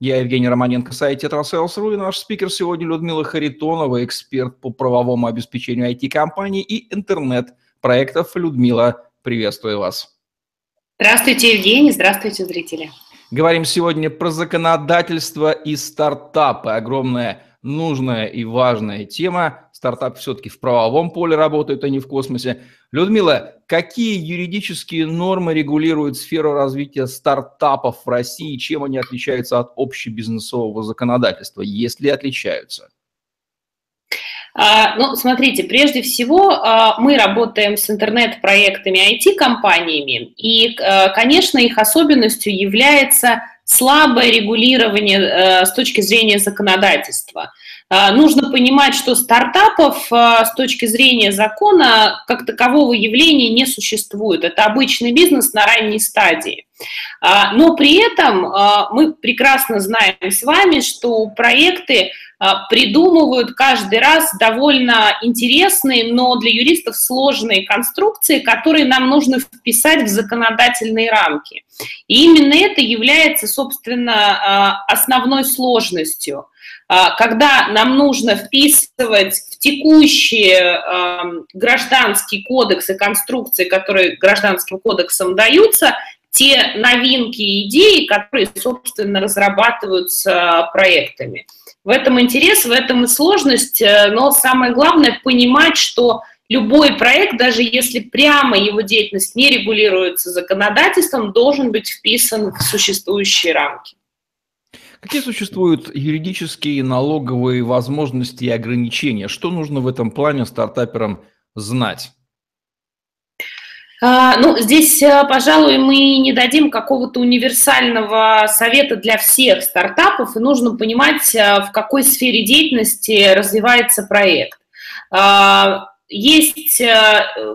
я Евгений Романенко, сайт Tetrasales.ru и наш спикер сегодня Людмила Харитонова, эксперт по правовому обеспечению IT-компаний и интернет-проектов. Людмила, приветствую вас. Здравствуйте, Евгений, здравствуйте, зрители. Говорим сегодня про законодательство и стартапы. Огромная нужная и важная тема. Стартап все-таки в правовом поле работает, а не в космосе. Людмила, какие юридические нормы регулируют сферу развития стартапов в России? Чем они отличаются от общебизнесового законодательства, если отличаются? А, ну, смотрите, прежде всего а, мы работаем с интернет-проектами IT-компаниями, и, а, конечно, их особенностью является слабое регулирование э, с точки зрения законодательства. Э, нужно понимать, что стартапов э, с точки зрения закона как такового явления не существует. Это обычный бизнес на ранней стадии. Но при этом мы прекрасно знаем с вами, что проекты придумывают каждый раз довольно интересные, но для юристов сложные конструкции, которые нам нужно вписать в законодательные рамки. И именно это является, собственно, а, основной сложностью. А, когда нам нужно вписывать в текущие гражданские кодексы, конструкции, которые гражданским кодексом даются, те новинки и идеи, которые, собственно, разрабатываются проектами. В этом интерес, в этом и сложность, э, но самое главное понимать, что любой проект, даже если прямо его деятельность не регулируется законодательством, должен быть вписан в существующие рамки. Какие существуют юридические налоговые возможности и ограничения? Что нужно в этом плане стартаперам знать? А, ну, здесь, э, пожалуй, мы не дадим какого-то универсального совета для всех стартапов, и нужно понимать, э, в какой сфере деятельности развивается проект. А, есть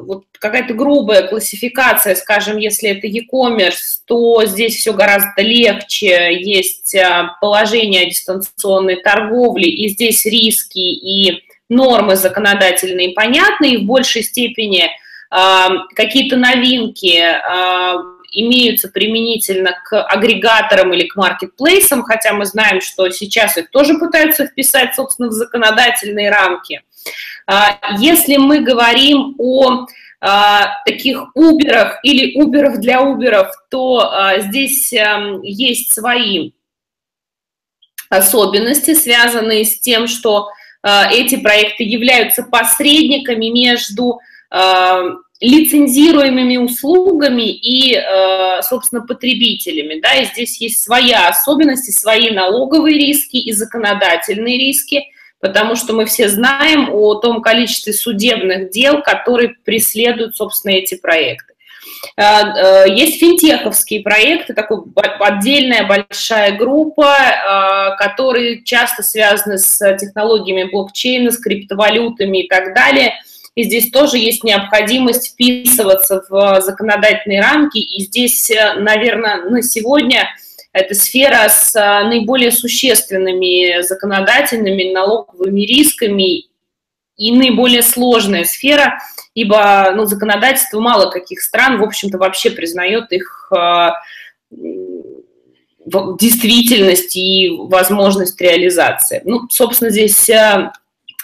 вот какая-то грубая классификация, скажем, если это e-commerce, то здесь все гораздо легче, есть положение дистанционной торговле, и здесь риски и нормы законодательные понятны, и в большей степени какие-то новинки имеются применительно к агрегаторам или к маркетплейсам, хотя мы знаем, что сейчас их тоже пытаются вписать, собственно, в законодательные рамки. А, если мы говорим о а, таких уберах или уберах для уберов, то а, здесь эм, есть свои особенности, связанные с тем, что эти проекты являются посредниками между лицензируемыми услугами и, собственно, потребителями. Да, и здесь есть своя особенности, свои налоговые риски и законодательные риски – потому что мы все знаем о том количестве судебных дел, которые преследуют, собственно, эти проекты. Э, э, есть финтеховские проекты, такой отдельная большая группа, э, которые часто связаны с технологиями блокчейна, с криптовалютами и так далее. И здесь тоже есть необходимость вписываться в законодательные рамки. И здесь, наверное, на сегодня – это сфера с а, наиболее существенными законодательными налоговыми рисками и наиболее сложная сфера, ибо ну, законодательство мало каких стран, в общем-то, вообще признает их э, действительность и возможность реализации. Ну, собственно, здесь э,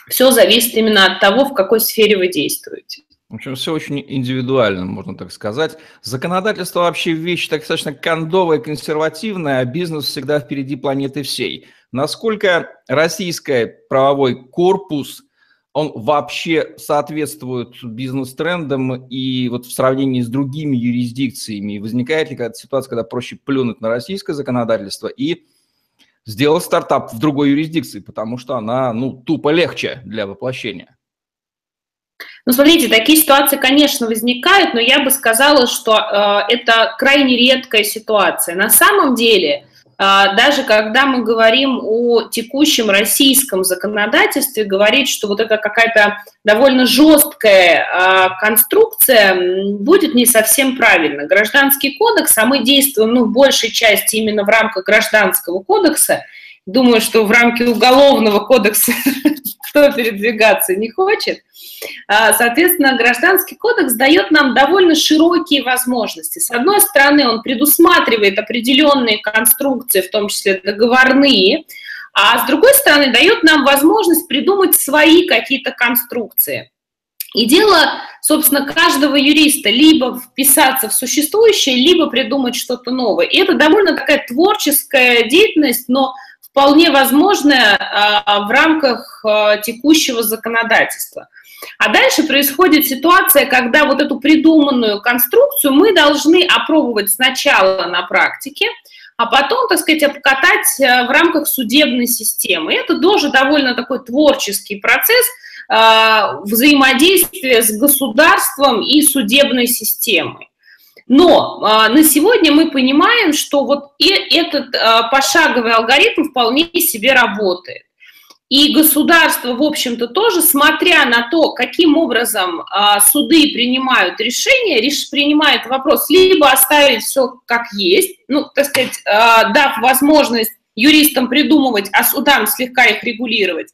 все зависит именно от того, в какой сфере вы действуете. В общем, все очень индивидуально, можно так сказать. Законодательство вообще вещь достаточно кондовая, консервативная, а бизнес всегда впереди планеты всей. Насколько российский правовой корпус, он вообще соответствует бизнес-трендам и вот в сравнении с другими юрисдикциями? Возникает ли какая-то ситуация, когда проще плюнуть на российское законодательство и сделать стартап в другой юрисдикции, потому что она, ну, тупо легче для воплощения? Ну, смотрите, такие ситуации, конечно, возникают, но я бы сказала, что э, это крайне редкая ситуация. На самом деле даже когда мы говорим о текущем российском законодательстве, говорить, что вот это какая-то довольно жесткая а, конструкция, будет не совсем правильно. Гражданский кодекс, а мы действуем ну, в большей части именно в рамках гражданского кодекса, думаю, что в рамки уголовного кодекса кто передвигаться не хочет. А, соответственно, гражданский кодекс дает нам довольно широкие возможности. С одной стороны, он предусматривает определенные конструкции, в том числе договорные, а с другой стороны, дает нам возможность придумать свои какие-то конструкции. И дело, собственно, каждого юриста либо вписаться в существующее, либо придумать что-то новое. И это довольно такая творческая деятельность, но вполне возможная а, в рамках а, текущего законодательства. А дальше происходит ситуация, когда вот эту придуманную конструкцию мы должны опробовать сначала на практике, а потом, так сказать, обкатать э, в рамках судебной системы. И это тоже довольно такой творческий процесс взаимодействия с государством и судебной системой. Но э, на сегодня мы понимаем, что вот и этот пошаговый алгоритм вполне себе работает. И государство, в общем-то, тоже, смотря на то, каким образом а, суды принимают решения, реш, принимает вопрос либо оставить все как есть, ну, так сказать, а, дав возможность юристам придумывать, а судам слегка их регулировать,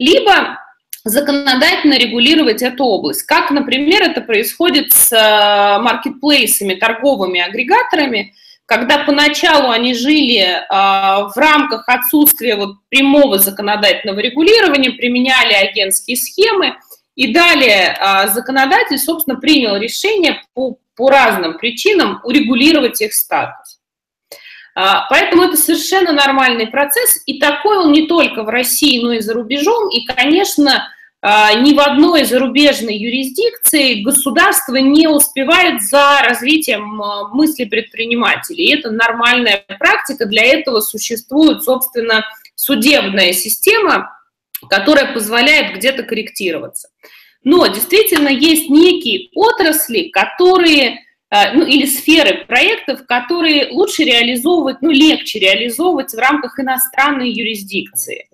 либо законодательно регулировать эту область. Как, например, это происходит с а, маркетплейсами, торговыми агрегаторами – когда поначалу они жили э, в рамках отсутствия вот прямого законодательного регулирования, применяли агентские схемы, и далее э, законодатель, собственно, принял решение по, по разным причинам урегулировать их статус. Поэтому это совершенно нормальный процесс, и такой он не только в России, но и за рубежом. И, конечно, ни в одной зарубежной юрисдикции государство не успевает за развитием а, мысли предпринимателей. И это нормальная практика. Для этого существует, собственно, судебная система, которая позволяет где-то корректироваться. Но действительно есть некие отрасли, которые а, ну, или сферы проектов, которые лучше реализовывать, ну, легче реализовывать в рамках иностранной юрисдикции.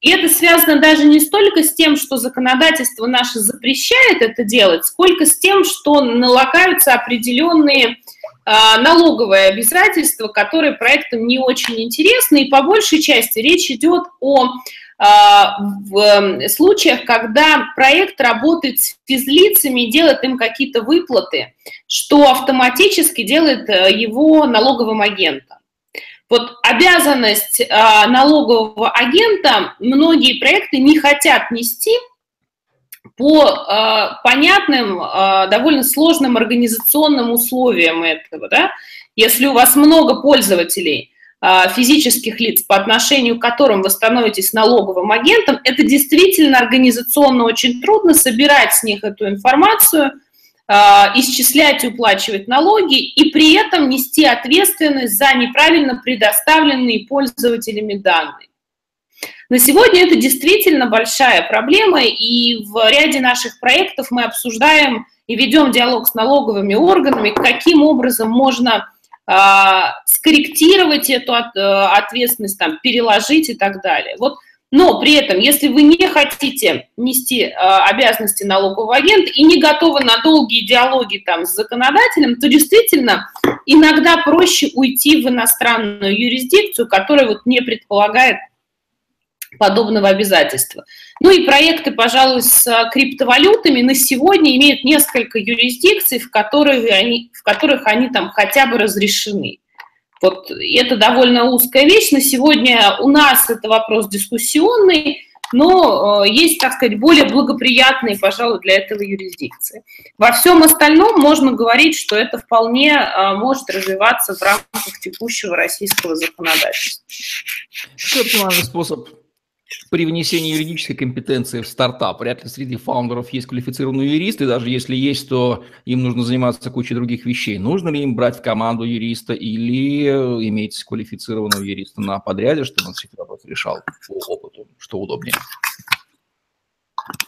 И это связано даже не столько с тем, что законодательство наше запрещает это делать, сколько с тем, что налагаются определенные э, налоговые обязательства, которые проектам не очень интересны. И по большей части речь идет о а, в случаях, когда проект работает с физлицами и делает им какие-то выплаты, что автоматически делает э, его налоговым агентом. Вот обязанность э, налогового агента многие проекты не хотят нести по э, понятным, э, довольно сложным организационным условиям этого. Да? Если у вас много пользователей, физических лиц, по отношению к которым вы становитесь налоговым агентом, это действительно организационно очень трудно собирать с них эту информацию – а, исчислять и уплачивать налоги и при этом нести ответственность за неправильно предоставленные пользователями данные. На сегодня это действительно большая проблема, и в ряде наших проектов мы обсуждаем и ведем диалог с налоговыми органами, каким образом можно э, скорректировать эту от, э, ответственность, там, переложить и так далее. Вот но при этом, если вы не хотите нести э, обязанности налогового агента и не готовы на долгие диалоги там, с законодателем, то действительно иногда проще уйти в иностранную юрисдикцию, которая вот не предполагает подобного обязательства. Ну и проекты, пожалуй, с криптовалютами на сегодня имеют несколько юрисдикций, в которых они, в которых они там хотя бы разрешены. Вот это довольно узкая вещь. На сегодня у нас это вопрос дискуссионный, но э, есть, так сказать, более благоприятные, пожалуй, для этого юрисдикции. Во всем остальном можно говорить, что это вполне э, может развиваться в рамках текущего российского законодательства. Какой оптимальный способ при внесении юридической компетенции в стартап. Вряд ли среди фаундеров есть квалифицированные юристы, даже если есть, то им нужно заниматься кучей других вещей. Нужно ли им брать в команду юриста или иметь квалифицированного юриста на подряде, чтобы он все эти вопросы решал по опыту, что удобнее?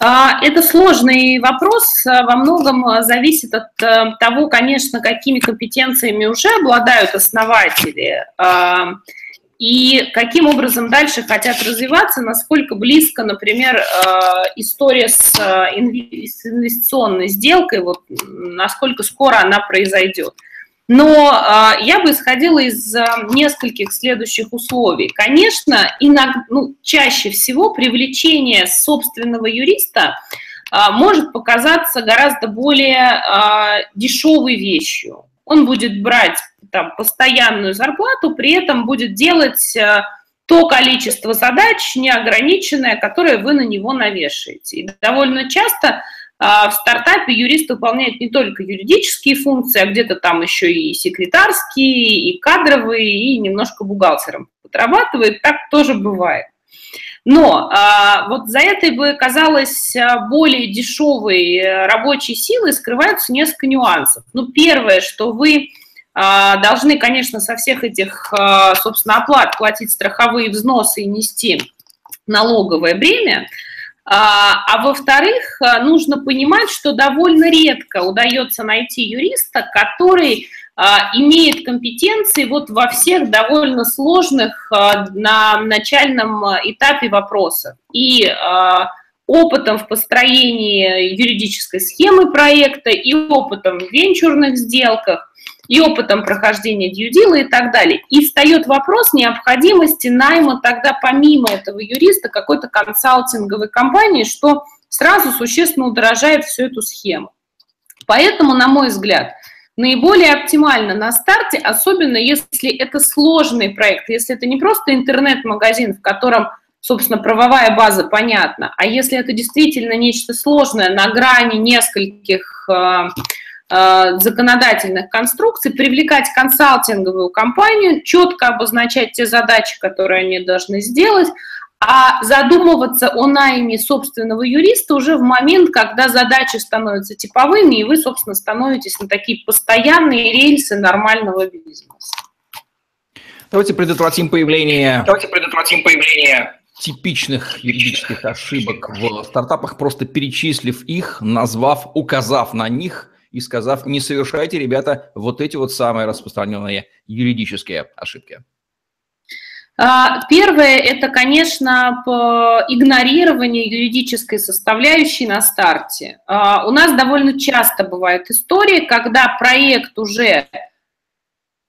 А, это сложный вопрос, во многом а, зависит от того, конечно, какими компетенциями уже обладают основатели и каким образом дальше хотят развиваться, насколько близко, например, история с инвестиционной сделкой, вот насколько скоро она произойдет. Но э, я бы исходила из э, нескольких следующих условий. Конечно, иногда, ну, чаще всего привлечение собственного юриста э, может показаться гораздо более э, дешевой вещью. Он будет брать там, постоянную зарплату, при этом будет делать э, то количество задач неограниченное, которое вы на него навешаете. И довольно часто а в стартапе юрист выполняет не только юридические функции, а где-то там еще и секретарские, и кадровые, и немножко бухгалтером подрабатывает. Так тоже бывает. Но а, вот за этой бы казалось а, более дешевой э, рабочей силой скрываются несколько нюансов. Ну, первое, что вы должны, конечно, со всех этих, а, собственно, оплат платить страховые взносы и нести налоговое бремя. А, а во-вторых, а, нужно понимать, что довольно редко удается найти юриста, который а, имеет компетенции вот во всех довольно сложных на начальном этапе вопросов. И опытом в построении юридической схемы проекта, и опытом в венчурных сделках, и опытом прохождения дьюдила и так далее. И встает вопрос необходимости найма тогда помимо этого юриста какой-то консалтинговой компании, что сразу существенно удорожает всю эту схему. Поэтому, на мой взгляд, наиболее оптимально на старте, особенно если это сложный проект, если это не просто интернет-магазин, в котором, собственно, правовая база понятна, а если это действительно нечто сложное на грани нескольких э, законодательных конструкций, привлекать консалтинговую компанию, четко обозначать те задачи, которые они должны сделать, а задумываться о найме собственного юриста уже в момент, когда задачи становятся типовыми, и вы, собственно, становитесь на такие постоянные рельсы нормального бизнеса. Давайте предотвратим появление... Давайте предотвратим появление типичных юридических ошибок в стартапах, просто перечислив их, назвав, указав на них – и сказав, не совершайте, ребята, вот эти вот самые распространенные юридические ошибки? А, первое – это, конечно, игнорирование юридической составляющей на старте. А, у нас довольно часто бывают истории, когда проект уже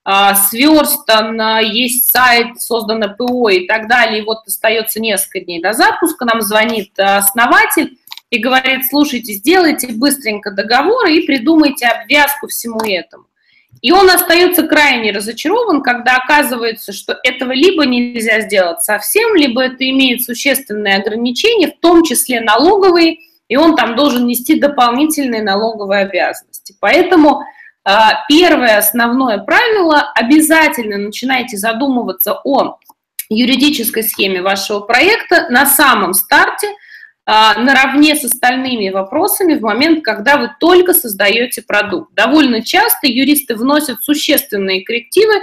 а, сверстан, есть сайт, создано ПО и так далее, и вот остается несколько дней до запуска, нам звонит основатель, и говорит, слушайте, сделайте быстренько договор и придумайте обвязку всему этому. И он остается крайне разочарован, когда оказывается, что этого либо нельзя сделать совсем, либо это имеет существенные ограничения, в том числе налоговые, и он там должен нести дополнительные налоговые обязанности. Поэтому а, первое основное правило – обязательно начинайте задумываться о юридической схеме вашего проекта на самом старте – наравне с остальными вопросами в момент, когда вы только создаете продукт. Довольно часто юристы вносят существенные коррективы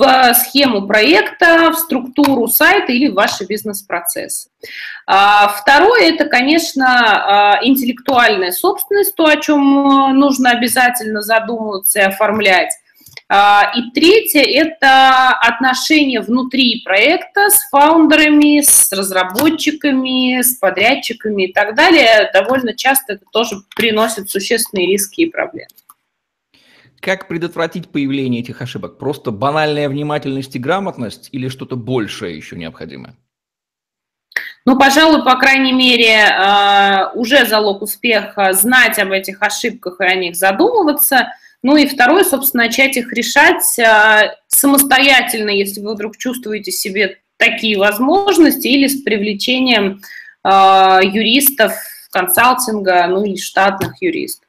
в схему проекта, в структуру сайта или в ваши бизнес-процессы. А, второе – это, конечно, а, интеллектуальная собственность, то, о чем нужно обязательно задумываться и оформлять. А, и третье – это отношения внутри проекта с фаундерами, с разработчиками, с подрядчиками и так далее. Довольно часто это тоже приносит существенные риски и проблемы. Как предотвратить появление этих ошибок? Просто банальная внимательность и грамотность или что-то большее еще необходимо? Ну, пожалуй, по крайней мере, а, уже залог успеха знать об этих ошибках и о них задумываться – ну и второе, собственно, начать их решать а, самостоятельно, если вы вдруг чувствуете себе такие возможности, или с привлечением а, юристов, консалтинга, ну или штатных юристов.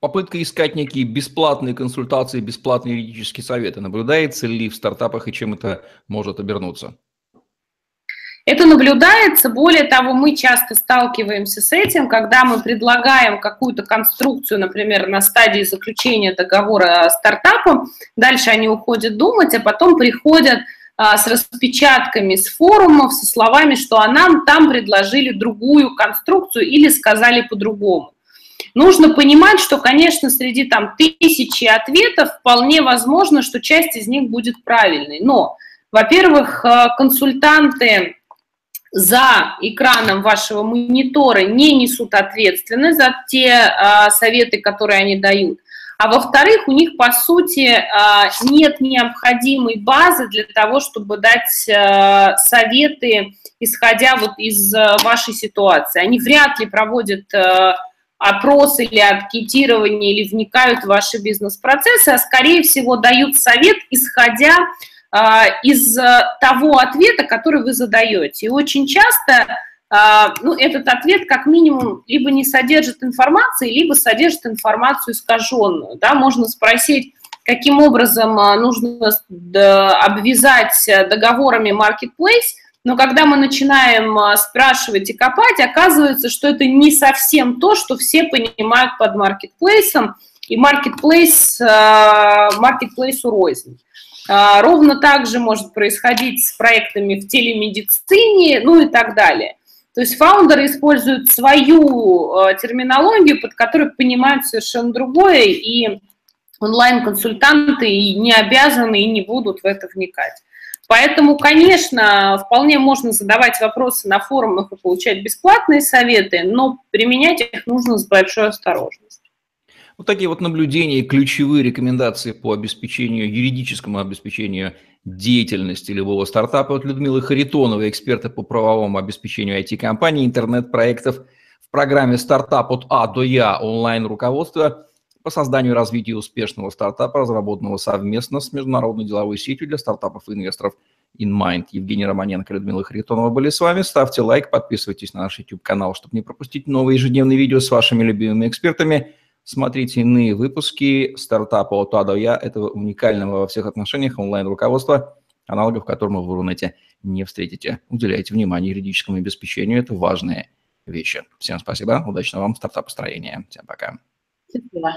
Попытка искать некие бесплатные консультации, бесплатные юридические советы наблюдается ли в стартапах и чем это может обернуться? Это наблюдается, более того, мы часто сталкиваемся с этим, когда мы предлагаем какую-то конструкцию, например, на стадии заключения договора стартапом, дальше они уходят думать, а потом приходят а, с распечатками с форумов, со словами, что а нам там предложили другую конструкцию или сказали по-другому. Нужно понимать, что, конечно, среди там тысячи ответов вполне возможно, что часть из них будет правильной, но Во-первых, э, консультанты за экраном вашего монитора не несут ответственность за те а, советы, которые они дают. А во-вторых, у них, по сути, а, нет необходимой базы для того, чтобы дать а, советы, исходя вот из а, вашей ситуации. Они вряд ли проводят а, опрос или анкетирование, или вникают в ваши бизнес-процессы, а скорее всего дают совет, исходя из э, того ответа, который вы задаете. И очень часто а, ну, этот ответ как минимум либо не содержит информации, либо содержит информацию искаженную. Да? Можно спросить, каким образом а, нужно обвязать договорами marketplace, но когда мы начинаем спрашивать и копать, оказывается, что это не совсем то, что все понимают под маркетплейсом, и маркетплейс, маркетплейс рознь. А, ровно так же может происходить с проектами в телемедицине, ну и так далее. То есть фаундеры используют свою а, терминологию, под которой понимают совершенно другое, и онлайн-консультанты не обязаны и не будут в это вникать. Поэтому, конечно, вполне можно задавать вопросы на форумах и получать бесплатные советы, но применять их нужно с большой осторожностью. Вот такие вот наблюдения и ключевые рекомендации по обеспечению, юридическому обеспечению деятельности любого стартапа от Людмилы Харитоновой, эксперта по правовому обеспечению IT-компаний, интернет-проектов в программе «Стартап от А до Я» онлайн-руководство по созданию и развитию успешного стартапа, разработанного совместно с международной деловой сетью для стартапов и инвесторов InMind. Евгений Романенко и Людмила Харитонова были с вами. Ставьте лайк, подписывайтесь на наш YouTube-канал, чтобы не пропустить новые ежедневные видео с вашими любимыми экспертами – Смотрите иные выпуски стартапа от А до Я, этого уникального во всех отношениях онлайн-руководства, аналогов которому в Рунете не встретите. Уделяйте внимание юридическому обеспечению, это важные вещи. Всем спасибо, удачного вам стартапостроения. Всем пока. Спасибо.